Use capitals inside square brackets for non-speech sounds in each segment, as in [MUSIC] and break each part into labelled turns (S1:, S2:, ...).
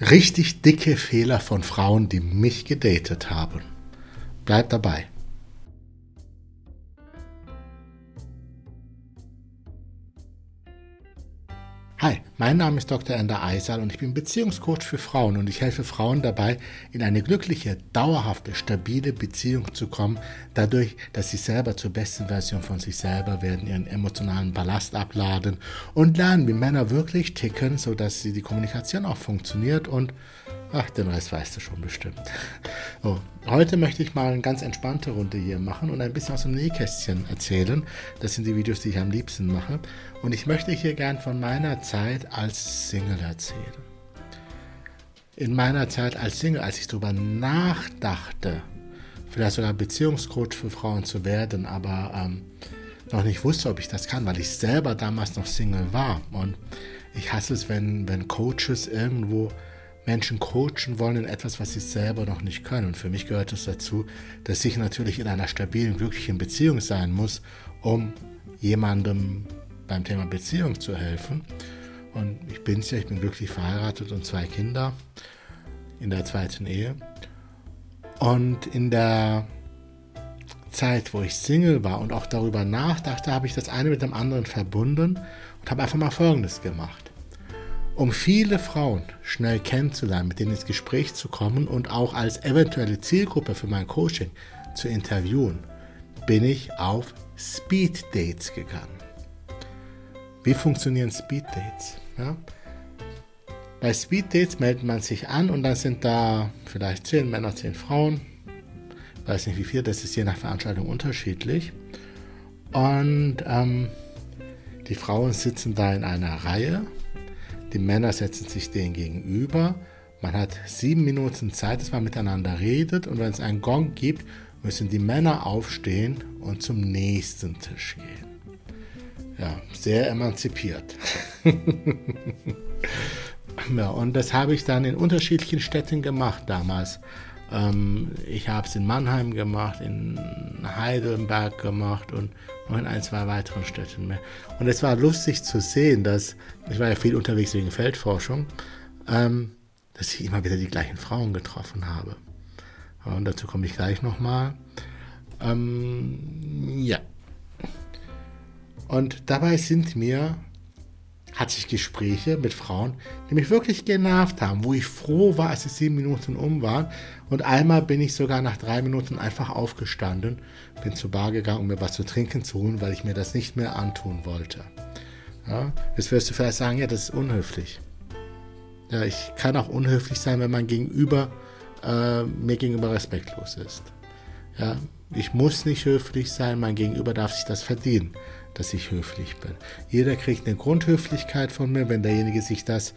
S1: Richtig dicke Fehler von Frauen, die mich gedatet haben. Bleibt dabei. Hi, mein Name ist Dr. Ender Eisal und ich bin Beziehungscoach für Frauen und ich helfe Frauen dabei, in eine glückliche, dauerhafte, stabile Beziehung zu kommen, dadurch, dass sie selber zur besten Version von sich selber werden, ihren emotionalen Ballast abladen und lernen, wie Männer wirklich ticken, sodass sie die Kommunikation auch funktioniert und Ach, den Rest weißt du schon bestimmt. Oh, heute möchte ich mal eine ganz entspannte Runde hier machen und ein bisschen aus dem Nähkästchen erzählen. Das sind die Videos, die ich am liebsten mache. Und ich möchte hier gern von meiner Zeit als Single erzählen. In meiner Zeit als Single, als ich darüber nachdachte, vielleicht sogar Beziehungscoach für Frauen zu werden, aber ähm, noch nicht wusste, ob ich das kann, weil ich selber damals noch Single war. Und ich hasse es, wenn, wenn Coaches irgendwo Menschen coachen wollen in etwas, was sie selber noch nicht können. Und für mich gehört es dazu, dass ich natürlich in einer stabilen, glücklichen Beziehung sein muss, um jemandem beim Thema Beziehung zu helfen. Und ich bin es ja, ich bin glücklich verheiratet und zwei Kinder in der zweiten Ehe. Und in der Zeit, wo ich Single war und auch darüber nachdachte, habe ich das eine mit dem anderen verbunden und habe einfach mal Folgendes gemacht. Um viele Frauen schnell kennenzulernen, mit denen ins Gespräch zu kommen und auch als eventuelle Zielgruppe für mein Coaching zu interviewen, bin ich auf Speed Dates gegangen. Wie funktionieren Speed Dates? Ja? Bei Speed Dates meldet man sich an und dann sind da vielleicht zehn Männer, zehn Frauen. Weiß nicht wie viel, das ist je nach Veranstaltung unterschiedlich. Und ähm, die Frauen sitzen da in einer Reihe die Männer setzen sich denen gegenüber. Man hat sieben Minuten Zeit, dass man miteinander redet. Und wenn es einen Gong gibt, müssen die Männer aufstehen und zum nächsten Tisch gehen. Ja, sehr emanzipiert. [LAUGHS] ja, und das habe ich dann in unterschiedlichen Städten gemacht damals. Ähm, ich habe es in Mannheim gemacht, in Heidelberg gemacht und noch in ein, zwei weiteren Städten mehr. Und es war lustig zu sehen, dass, ich war ja viel unterwegs wegen Feldforschung, ähm, dass ich immer wieder die gleichen Frauen getroffen habe. Und dazu komme ich gleich nochmal. Ähm, ja. Und dabei sind mir hatte ich Gespräche mit Frauen, die mich wirklich genervt haben, wo ich froh war, als die sieben Minuten um waren. Und einmal bin ich sogar nach drei Minuten einfach aufgestanden, bin zur Bar gegangen, um mir was zu trinken zu holen, weil ich mir das nicht mehr antun wollte. Ja, jetzt wirst du vielleicht sagen, ja, das ist unhöflich. Ja, ich kann auch unhöflich sein, wenn man gegenüber äh, mir gegenüber respektlos ist. Ja, ich muss nicht höflich sein, mein Gegenüber darf sich das verdienen dass ich höflich bin. Jeder kriegt eine Grundhöflichkeit von mir. Wenn derjenige sich das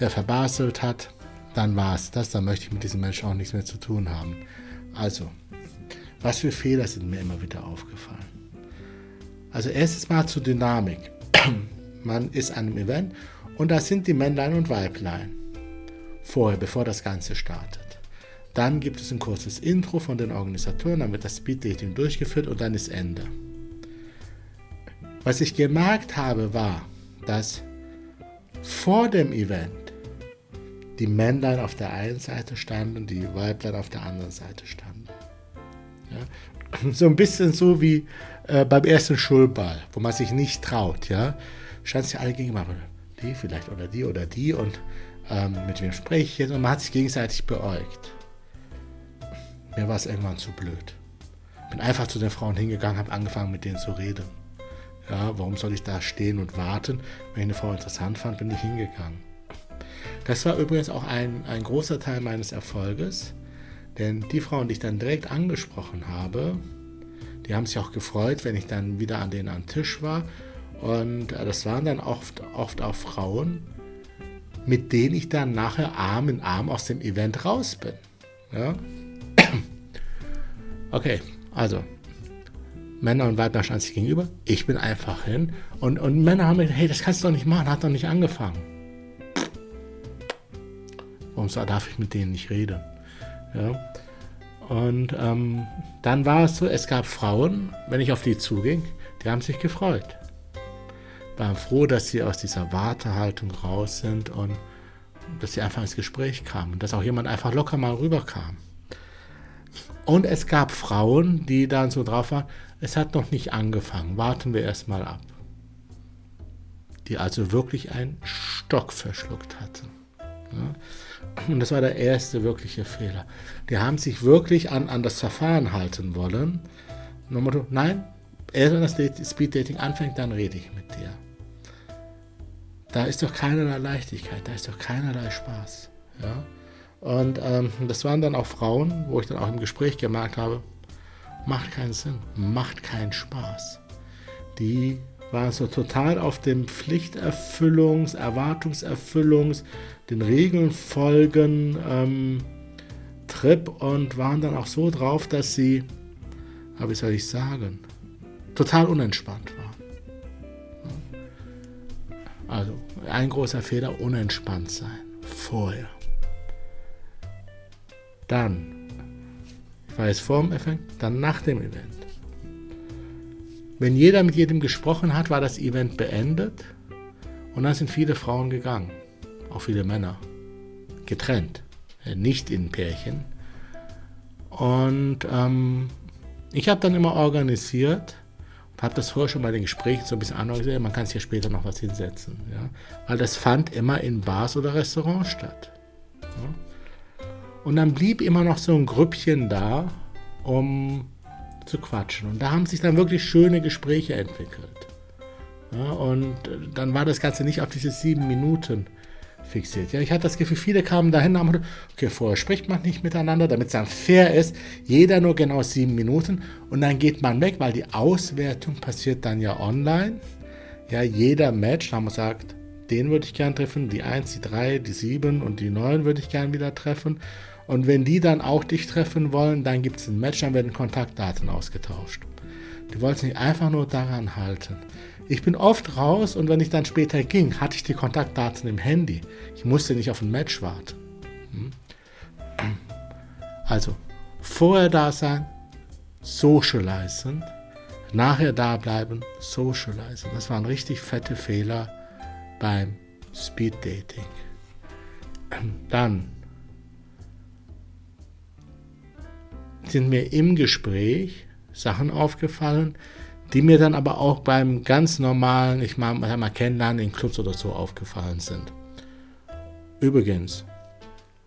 S1: ja, verbaselt hat, dann war es das. Dann möchte ich mit diesem Menschen auch nichts mehr zu tun haben. Also, was für Fehler sind mir immer wieder aufgefallen? Also erstes Mal zur Dynamik. [CLEARS THROAT] Man ist an einem Event und da sind die Männlein und Weiblein. Vorher, bevor das Ganze startet. Dann gibt es ein kurzes Intro von den Organisatoren, dann wird das Speed Dating durchgeführt und dann ist Ende. Was ich gemerkt habe, war, dass vor dem Event die Männlein auf der einen Seite standen und die Weiblein auf der anderen Seite standen. Ja? [LAUGHS] So ein bisschen so wie äh, beim ersten Schulball, wo man sich nicht traut. Ja? Standen sich alle gegenüber, die vielleicht oder die oder die und ähm, mit wem spreche ich jetzt und man hat sich gegenseitig beäugt. Mir war es irgendwann zu blöd. Bin einfach zu den Frauen hingegangen, habe angefangen mit denen zu reden. Ja, warum soll ich da stehen und warten? Wenn ich eine Frau interessant fand, bin ich hingegangen. Das war übrigens auch ein, ein großer Teil meines Erfolges, denn die Frauen, die ich dann direkt angesprochen habe, die haben sich auch gefreut, wenn ich dann wieder an denen am Tisch war. Und äh, das waren dann oft, oft auch Frauen, mit denen ich dann nachher Arm in Arm aus dem Event raus bin. Ja? [CLEARS THROAT] Okay, also Männer und Weiber standen sich gegenüber. Ich bin einfach hin. Und, und Männer haben gesagt, hey, das kannst du doch nicht machen, hat doch nicht angefangen. Warum darf ich mit denen nicht reden? Ja. Und ähm, dann war es so, es gab Frauen, wenn ich auf die zuging, die haben sich gefreut. Waren froh, dass sie aus dieser Wartehaltung raus sind und dass sie einfach ins Gespräch kamen, dass auch jemand einfach locker mal rüberkam. Und es gab Frauen, die dann so drauf waren, es hat noch nicht angefangen, warten wir erst mal ab. Die also wirklich einen Stock verschluckt hatten. Ja. Und das war der erste wirkliche Fehler. Die haben sich wirklich an, an das Verfahren halten wollen. Motto, nein, erst wenn das Speeddating anfängt, dann rede ich mit dir. Da ist doch keinerlei Leichtigkeit, da ist doch keinerlei Spaß. Ja? Und ähm, das waren dann auch Frauen, wo ich dann auch im Gespräch gemerkt habe, macht keinen Sinn, macht keinen Spaß. Die waren so total auf dem Pflichterfüllungs-, Erwartungserfüllungs-, den Regeln folgen ähm, Trip und waren dann auch so drauf, dass sie, wie soll ich sagen, total unentspannt waren. Also ein großer Fehler, unentspannt sein. Vorher. Dann, ich war jetzt vor dem Event, dann nach dem Event. Wenn jeder mit jedem gesprochen hat, war das Event beendet und dann sind viele Frauen gegangen, auch viele Männer, getrennt, äh, nicht in Pärchen. Und ähm, ich habe dann immer organisiert, habe das vorher schon bei den Gesprächen so ein bisschen analysiert, man kann sich ja später noch was hinsetzen. Ja? Weil das fand immer in Bars oder Restaurants statt. Ja? Und dann blieb immer noch so ein Grüppchen da, um zu quatschen. Und da haben sich dann wirklich schöne Gespräche entwickelt. Ja, und dann war das Ganze nicht auf diese sieben Minuten fixiert. Ja, ich hatte das Gefühl, viele kamen dahin und haben okay, vorher spricht man nicht miteinander, damit es dann fair ist. Jeder nur genau sieben Minuten und dann geht man weg, weil die Auswertung passiert dann ja online. Ja, jeder Match, da haben wir gesagt, den würde ich gern treffen, die 1, die 3, die 7 und die 9 würde ich gern wieder treffen. Und wenn die dann auch dich treffen wollen, dann gibt es ein Match, dann werden Kontaktdaten ausgetauscht. Die wollten sich einfach nur daran halten. Ich bin oft raus und wenn ich dann später ging, hatte ich die Kontaktdaten im Handy. Ich musste nicht auf ein Match warten. Hm? Also, vorher da sein, socializen, nachher da bleiben, socializen. Das waren richtig fette Fehler beim Speed Dating. Dann sind mir im Gespräch Sachen aufgefallen, die mir dann aber auch beim ganz normalen, ich mal, mal kennenlernen in Clubs oder so aufgefallen sind. Übrigens,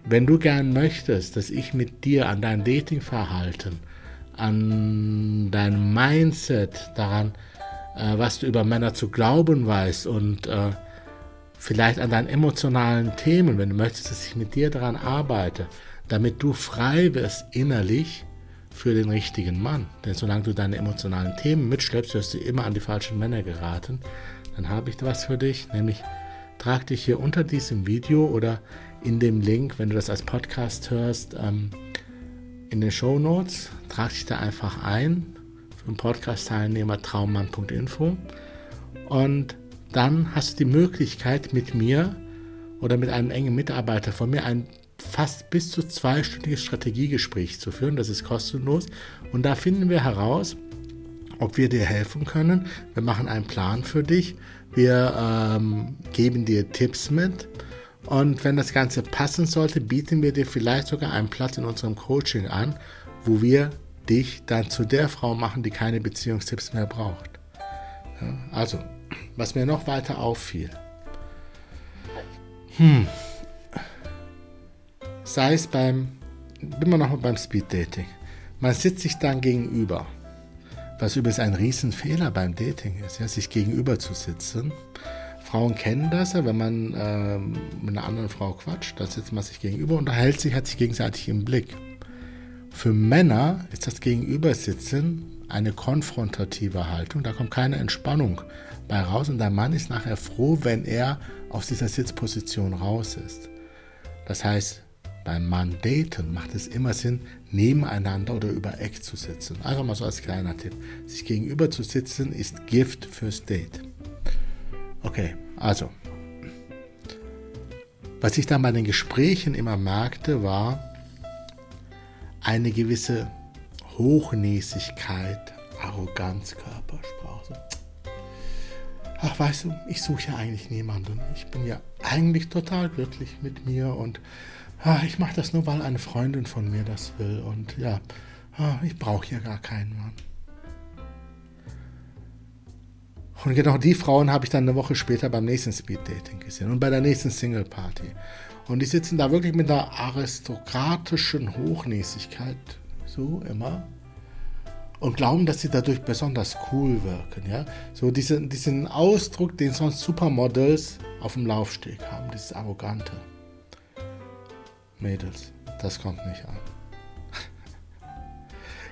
S1: wenn du gern möchtest, dass ich mit dir an dein Datingverhalten, an dein Mindset, daran, äh, was du über Männer zu glauben weißt und äh, vielleicht an deinen emotionalen Themen, wenn du möchtest, dass ich mit dir daran arbeite, damit du frei wirst innerlich, für den richtigen Mann. Denn solange du deine emotionalen Themen mitschleppst, wirst du immer an die falschen Männer geraten. Dann habe ich was für dich, nämlich trag dich hier unter diesem Video oder in dem Link, wenn du das als Podcast hörst, ähm, in den Show Notes. Trag dich da einfach ein für den Podcast-Teilnehmer traummann.info und dann hast du die Möglichkeit mit mir oder mit einem engen Mitarbeiter von mir ein fast bis zu zweistündiges Strategiegespräch zu führen. Das ist kostenlos. Und da finden wir heraus, ob wir dir helfen können. Wir machen einen Plan für dich. Wir ähm, geben dir Tipps mit. Und wenn das Ganze passen sollte, bieten wir dir vielleicht sogar einen Platz in unserem Coaching an, wo wir dich dann zu der Frau machen, die keine Beziehungstipps mehr braucht. Ja, also, was mir noch weiter auffiel. Hm, sei es beim, bin wir nochmal beim Speed Dating. Man sitzt sich dann gegenüber, was übrigens ein Riesenfehler beim Dating ist, ja, sich gegenüber zu sitzen. Frauen kennen das ja, wenn man äh, mit einer anderen Frau quatscht, dann sitzt man sich gegenüber und unterhält sich, hat sich gegenseitig im Blick. Für Männer ist das Gegenübersitzen eine konfrontative Haltung, da kommt keine Entspannung bei raus und der Mann ist nachher froh, wenn er aus dieser Sitzposition raus ist. Das heißt, beim Mann daten macht es immer Sinn, nebeneinander oder über Eck zu sitzen. Einfach mal so als kleiner Tipp. Sich gegenüber zu sitzen ist Gift fürs Date. Okay, also. Was ich dann bei den Gesprächen immer merkte, war eine gewisse Hochnäsigkeit, Arroganz, Körpersprache. ach weißt du, ich suche ja eigentlich niemanden. Ich bin ja eigentlich total glücklich mit mir und ach, ich mache das nur, weil eine Freundin von mir das will. Und ja, ach, ich brauche ja gar keinen Mann. Und genau die Frauen habe ich dann eine Woche später beim nächsten Speed Dating gesehen und bei der nächsten Single Party. Und die sitzen da wirklich mit einer aristokratischen Hochnäsigkeit, so immer, und glauben, dass sie dadurch besonders cool wirken. Ja? So diesen, diesen Ausdruck, den sonst Supermodels auf dem Laufsteg haben, dieses Arrogante. Mädels, das kommt nicht an.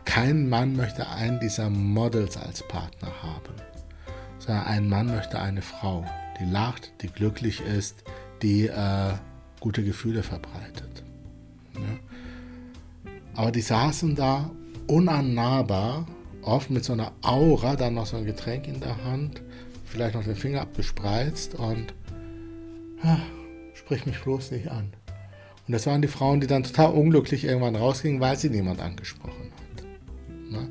S1: Kein Mann möchte einen dieser Models als Partner haben, sondern ein Mann möchte eine Frau, die lacht, die glücklich ist, die äh, gute Gefühle verbreitet. Ja? Aber die saßen da unannahbar, oft mit so einer Aura, dann noch so ein Getränk in der Hand, vielleicht noch den Finger abgespreizt und ah, sprich mich bloß nicht an. Und das waren die Frauen, die dann total unglücklich irgendwann rausgingen, weil sie niemand angesprochen hat. Ne?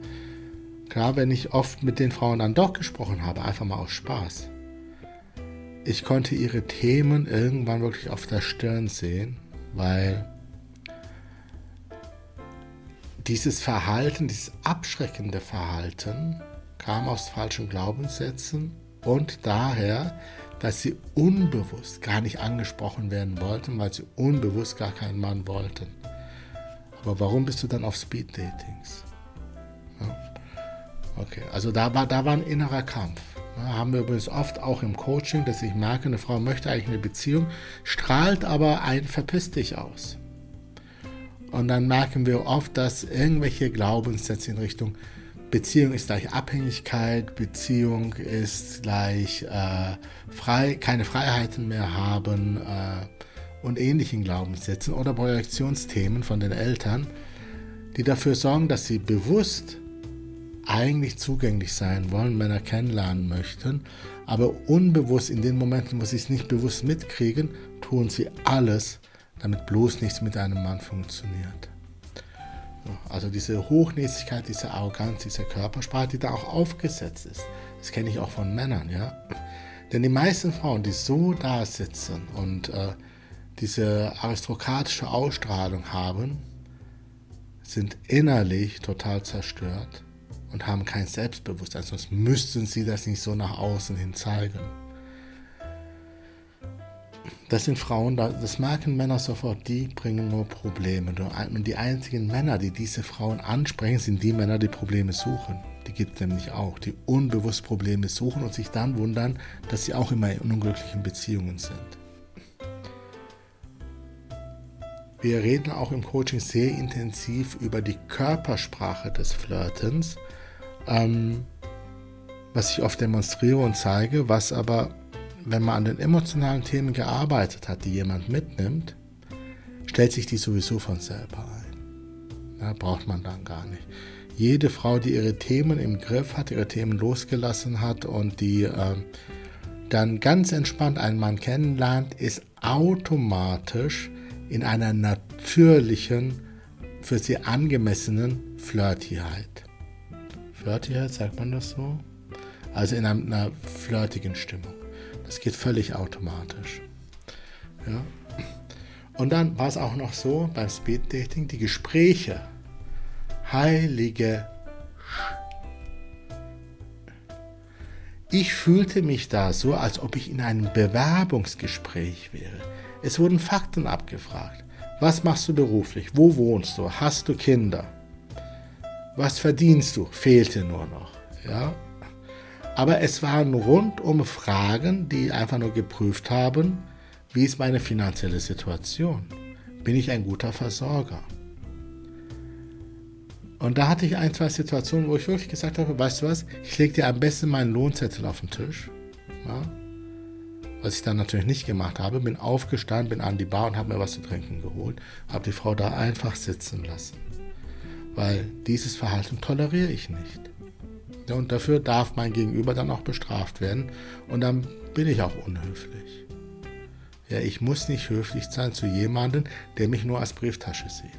S1: Klar, wenn ich oft mit den Frauen dann doch gesprochen habe, einfach mal aus Spaß. Ich konnte ihre Themen irgendwann wirklich auf der Stirn sehen, weil dieses Verhalten, dieses abschreckende Verhalten kam aus falschen Glaubenssätzen und daher, dass sie unbewusst gar nicht angesprochen werden wollten, weil sie unbewusst gar keinen Mann wollten. Aber warum bist du dann auf Speed-Datings? Ja. Okay, also da war, da war ein innerer Kampf. Ja, haben wir übrigens oft auch im Coaching, dass ich merke, eine Frau möchte eigentlich eine Beziehung, strahlt aber ein Verpiss dich aus. Und dann merken wir oft, dass irgendwelche Glaubenssätze in Richtung Beziehung ist gleich Abhängigkeit, Beziehung ist gleich äh, frei, keine Freiheiten mehr haben äh, und ähnlichen Glaubenssätzen oder Projektionsthemen von den Eltern, die dafür sorgen, dass sie bewusst eigentlich zugänglich sein wollen, Männer kennenlernen möchten, aber unbewusst in den Momenten, wo sie es nicht bewusst mitkriegen, tun sie alles, damit bloß nichts mit einem Mann funktioniert. Also diese Hochnäsigkeit, diese Arroganz, diese Körpersprache, die da auch aufgesetzt ist, das kenne ich auch von Männern, ja. Denn die meisten Frauen, die so da sitzen und äh, diese aristokratische Ausstrahlung haben, sind innerlich total zerstört und haben kein Selbstbewusstsein, sonst müssten sie das nicht so nach außen hin zeigen. Das sind Frauen, das merken Männer sofort, die bringen nur Probleme. Und die einzigen Männer, die diese Frauen ansprechen, sind die Männer, die Probleme suchen. Die gibt es nämlich auch, die unbewusst Probleme suchen und sich dann wundern, dass sie auch immer in unglücklichen Beziehungen sind. Wir reden auch im Coaching sehr intensiv über die Körpersprache des Flirtens, ähm, was ich oft demonstriere und zeige, was aber wenn man an den emotionalen Themen gearbeitet hat, die jemand mitnimmt, stellt sich die sowieso von selber ein. Ja, braucht man dann gar nicht. Jede Frau, die ihre Themen im Griff hat, ihre Themen losgelassen hat und die äh, dann ganz entspannt einen Mann kennenlernt, ist automatisch in einer natürlichen, für sie angemessenen Flirtigkeit. Flirtigkeit, sagt man das so? Also in einer flirtigen Stimmung. Das geht völlig automatisch. Ja. Und dann war es auch noch so beim Speed Dating, die Gespräche, heilige Ich fühlte mich da so, als ob ich in einem Bewerbungsgespräch wäre. Es wurden Fakten abgefragt. Was machst du beruflich? Wo wohnst du? Hast du Kinder? Was verdienst du? Fehlte nur noch. Ja? Aber es waren rundum Fragen, die einfach nur geprüft haben, wie ist meine finanzielle Situation? Bin ich ein guter Versorger? Und da hatte ich ein, zwei Situationen, wo ich wirklich gesagt habe, weißt du was, ich lege dir am besten meinen Lohnzettel auf den Tisch. Ja? Was ich dann natürlich nicht gemacht habe, bin aufgestanden, bin an die Bar und habe mir was zu trinken geholt, habe die Frau da einfach sitzen lassen. Weil dieses Verhalten toleriere ich nicht. Und dafür darf mein Gegenüber dann auch bestraft werden. Und dann bin ich auch unhöflich. Ja, ich muss nicht höflich sein zu jemandem, der mich nur als Brieftasche sieht.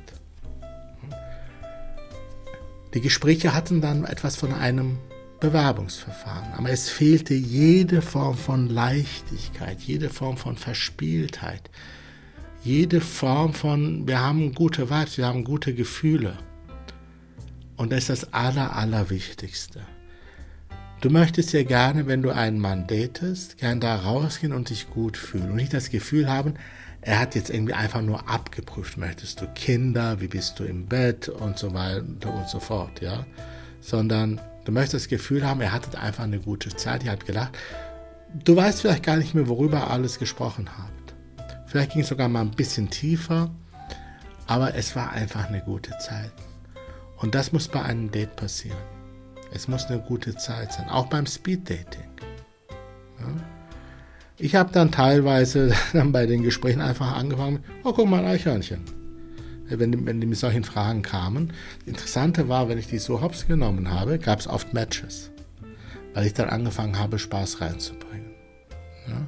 S1: Die Gespräche hatten dann etwas von einem Bewerbungsverfahren. Aber es fehlte jede Form von Leichtigkeit, jede Form von Verspieltheit, jede Form von, wir haben gute Vibes, wir haben gute Gefühle. Und das ist das Aller, Allerwichtigste. Du möchtest ja gerne, wenn du einen Mann datest, gern da rausgehen und dich gut fühlen und nicht das Gefühl haben, er hat jetzt irgendwie einfach nur abgeprüft. Möchtest du Kinder? Wie bist du im Bett? Und so weiter und so fort, ja. Sondern du möchtest das Gefühl haben, er hatte einfach eine gute Zeit, ihr habt gelacht. Du weißt vielleicht gar nicht mehr, worüber ihr alles gesprochen habt. Vielleicht ging es sogar mal ein bisschen tiefer, aber es war einfach eine gute Zeit. Und das muss bei einem Date passieren. Es muss eine gute Zeit sein, auch beim Speed-Dating. Ja? Ich habe dann teilweise [LAUGHS] dann bei den Gesprächen einfach angefangen, oh guck mal, Eichhörnchen. Wenn, wenn die mit solchen Fragen kamen. Das Interessante war, wenn ich die so hops genommen habe, gab es oft Matches. Weil ich dann angefangen habe, Spaß reinzubringen. Ja?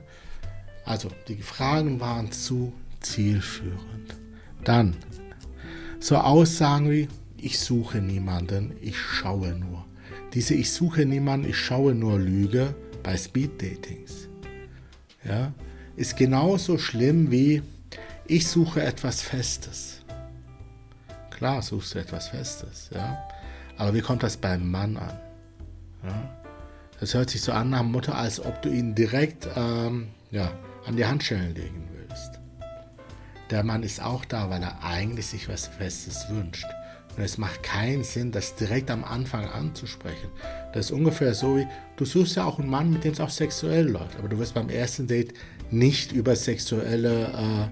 S1: Also, die Fragen waren zu zielführend. Dann so Aussagen wie, ich suche niemanden, ich schaue nur. Diese Ich suche niemanden, ich schaue nur Lüge bei Speed-Datings ja, ist genauso schlimm wie ich suche etwas Festes. Klar suchst du etwas Festes, ja. Aber wie kommt das beim Mann an? Ja? Das hört sich so an nach Mutter, als ob du ihn direkt ähm, ja, an die Handschellen legen willst. Der Mann ist auch da, weil er eigentlich sich was Festes wünscht. Und es macht keinen Sinn, das direkt am Anfang anzusprechen. Das ist ungefähr so wie, du suchst ja auch einen Mann, mit dem es auch sexuell läuft, aber du wirst beim ersten Date nicht über sexuelle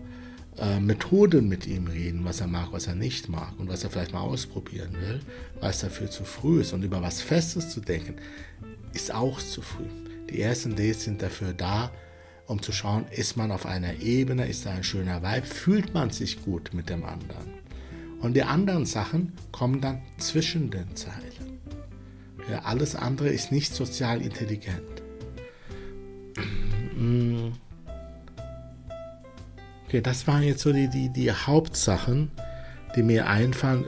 S1: äh, äh, Methoden mit ihm reden, was er mag, was er nicht mag und was er vielleicht mal ausprobieren will, weil es dafür zu früh ist. Und über was Festes zu denken, ist auch zu früh. Die ersten Dates sind dafür da, um zu schauen, ist man auf einer Ebene, ist da ein schöner Vibe, fühlt man sich gut mit dem anderen. Und die anderen Sachen kommen dann zwischen den Zeilen. Ja, alles andere ist nicht sozial intelligent. [CLEARS THROAT] Okay, das waren jetzt so die, die, die Hauptsachen, die mir einfallen.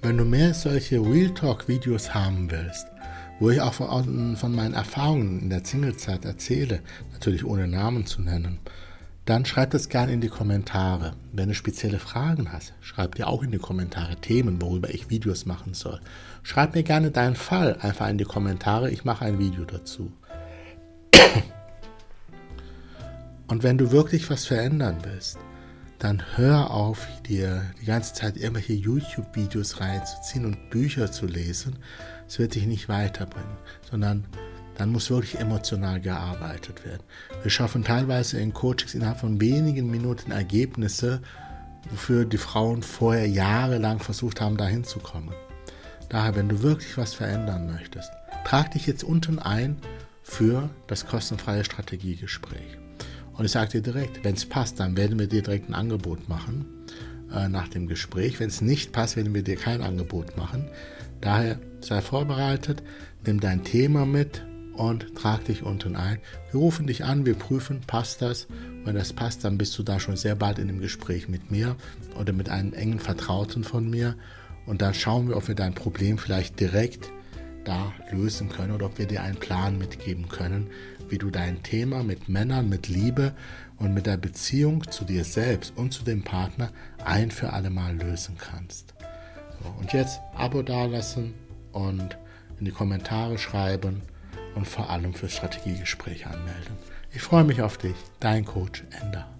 S1: Wenn du mehr solche Real Talk-Videos haben willst, wo ich auch von, von meinen Erfahrungen in der Singlezeit erzähle, natürlich ohne Namen zu nennen, dann schreib das gerne in die Kommentare. Wenn du spezielle Fragen hast, schreib dir auch in die Kommentare Themen, worüber ich Videos machen soll. Schreib mir gerne deinen Fall einfach in die Kommentare, ich mache ein Video dazu. [COUGHS] Und wenn du wirklich was verändern willst, dann hör auf, dir die ganze Zeit irgendwelche YouTube-Videos reinzuziehen und Bücher zu lesen. Es wird dich nicht weiterbringen, sondern dann muss wirklich emotional gearbeitet werden. Wir schaffen teilweise in Coachings innerhalb von wenigen Minuten Ergebnisse, wofür die Frauen vorher jahrelang versucht haben, dahin zu kommen. Daher, wenn du wirklich was verändern möchtest, trag dich jetzt unten ein für das kostenfreie Strategiegespräch. Und ich sage dir direkt, wenn es passt, dann werden wir dir direkt ein Angebot machen äh, nach dem Gespräch. Wenn es nicht passt, werden wir dir kein Angebot machen. Daher sei vorbereitet, nimm dein Thema mit, und trag dich unten ein. Wir rufen dich an, wir prüfen, passt das. Wenn das passt, dann bist du da schon sehr bald in dem Gespräch mit mir oder mit einem engen Vertrauten von mir. Und dann schauen wir, ob wir dein Problem vielleicht direkt da lösen können oder ob wir dir einen Plan mitgeben können, wie du dein Thema mit Männern, mit Liebe und mit der Beziehung zu dir selbst und zu dem Partner ein für alle Mal lösen kannst. So, und jetzt Abo dalassen und in die Kommentare schreiben und vor allem für Strategiegespräche anmelden. Ich freue mich auf dich, dein Coach Ender.